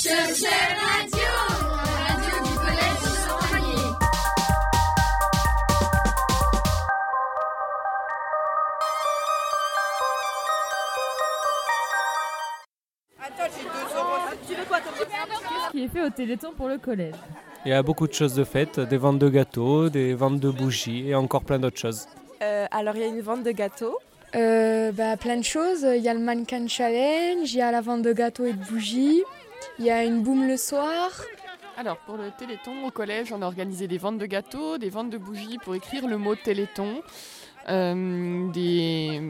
Radio, radio du collège Saint-Vallier. Qu'est-ce qui est fait au Téléthon pour le collège Il y a beaucoup de choses de faites, des ventes de gâteaux, des ventes de bougies et encore plein d'autres choses. Euh, alors il y a une vente de gâteaux. Euh, bah, plein de choses. Il y a le mannequin challenge, il y a la vente de gâteaux et de bougies, il y a une boum le soir. Alors pour le Téléthon au collège, on a organisé des ventes de gâteaux, des ventes de bougies pour écrire le mot Téléthon. euh, des,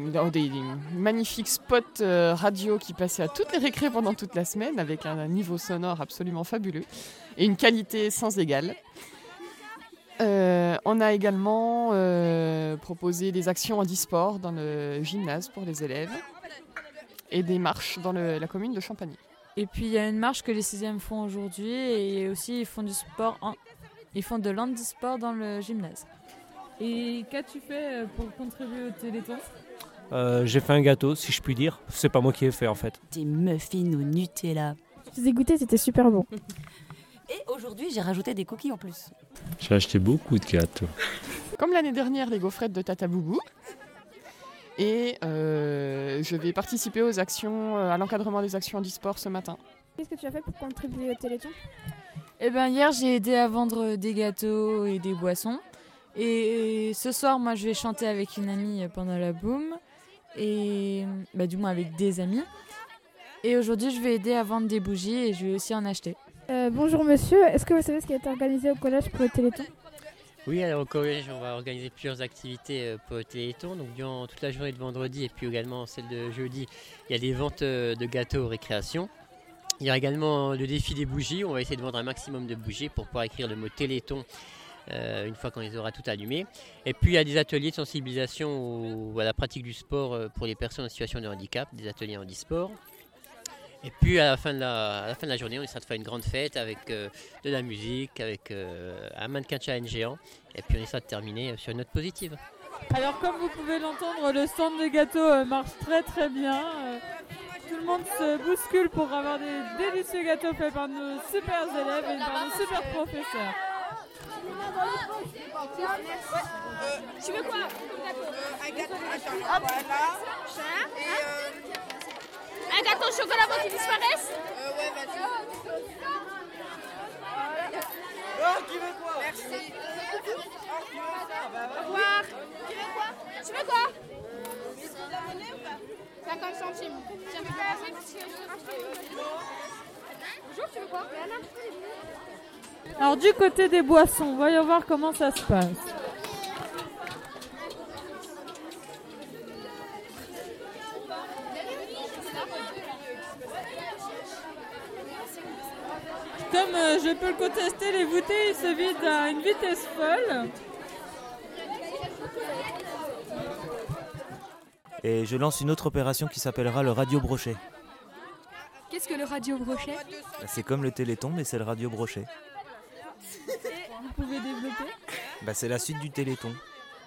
magnifiques spots euh, radio qui passaient à toutes les récrés pendant toute la semaine avec un, niveau sonore absolument fabuleux et une qualité sans égale. Euh, on a également proposé des actions handisport dans le gymnase pour les élèves et des marches dans la commune de Champagny. Et puis il y a une marche que les sixièmes font aujourd'hui et aussi ils font du sport, en- ils font de l'handisport dans le gymnase. Et qu'as-tu fait euh, pour contribuer au Téléthon Euh, J'ai fait un gâteau, si je puis dire. C'est pas moi qui ai fait en fait. Des muffins au Nutella. Je les ai goûtés, c'était super bon. Et aujourd'hui, j'ai rajouté des cookies en plus. J'ai acheté beaucoup de gâteaux. Comme l'année dernière, les gaufrettes de Tata Boubou. Et euh, je vais participer aux actions, euh, à l'encadrement des actions handisport ce matin. Qu'est-ce que tu as fait pour contribuer au Téléthon? Eh ben hier j'ai aidé à vendre des gâteaux et des boissons. Et ce soir moi je vais chanter avec une amie pendant la boom. Et bah, du moins avec des amis. Et aujourd'hui je vais aider à vendre des bougies et je vais aussi en acheter. Euh, Bonjour monsieur, est-ce que vous savez ce qui a été organisé au collège pour le Téléthon? Oui, alors au collège, on va organiser plusieurs activités euh, pour le Téléthon. Donc, durant toute la journée de vendredi et puis également celle de jeudi, il y a des ventes euh, de gâteaux aux récréations. Il y aura également le défi des bougies. On va essayer de vendre un maximum de bougies pour pouvoir écrire le mot Téléthon euh, une fois qu'on les aura toutes allumées. Et puis, il y a des ateliers de sensibilisation à la pratique du sport pour les personnes en situation de handicap, des ateliers handisport. Et puis à la, fin de la, à la fin de la journée, on essaiera de faire une grande fête avec euh, de la musique, avec euh, un mannequin challenge géant. Et puis on essaiera de terminer sur une note positive. Alors comme vous pouvez l'entendre, le stand de gâteaux euh, marche très très bien. Tout le monde se bouscule pour avoir des délicieux gâteaux faits par nos super élèves et par nos super professeurs. Tu veux quoi Un gâteau Un gâteau au chocolat avant qu'il disparaisse Ouais, vas-y. Merci. Au revoir. Tu veux quoi 50 centimes. Tiens, tu peux passer parce que je vais racheter. Bonjour, tu veux quoi Alors du côté des boissons, voyons voir comment ça se passe. Comme euh, je peux le contester, les bouteilles se vident à une vitesse folle. Et je lance une autre opération qui s'appellera le radio brochet. Qu'est-ce que le radio brochet? Bah, C'est comme le téléthon, mais c'est le radio brochet. Vous pouvez développer? Bah, c'est la suite du téléthon.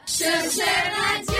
Cherchez Radio,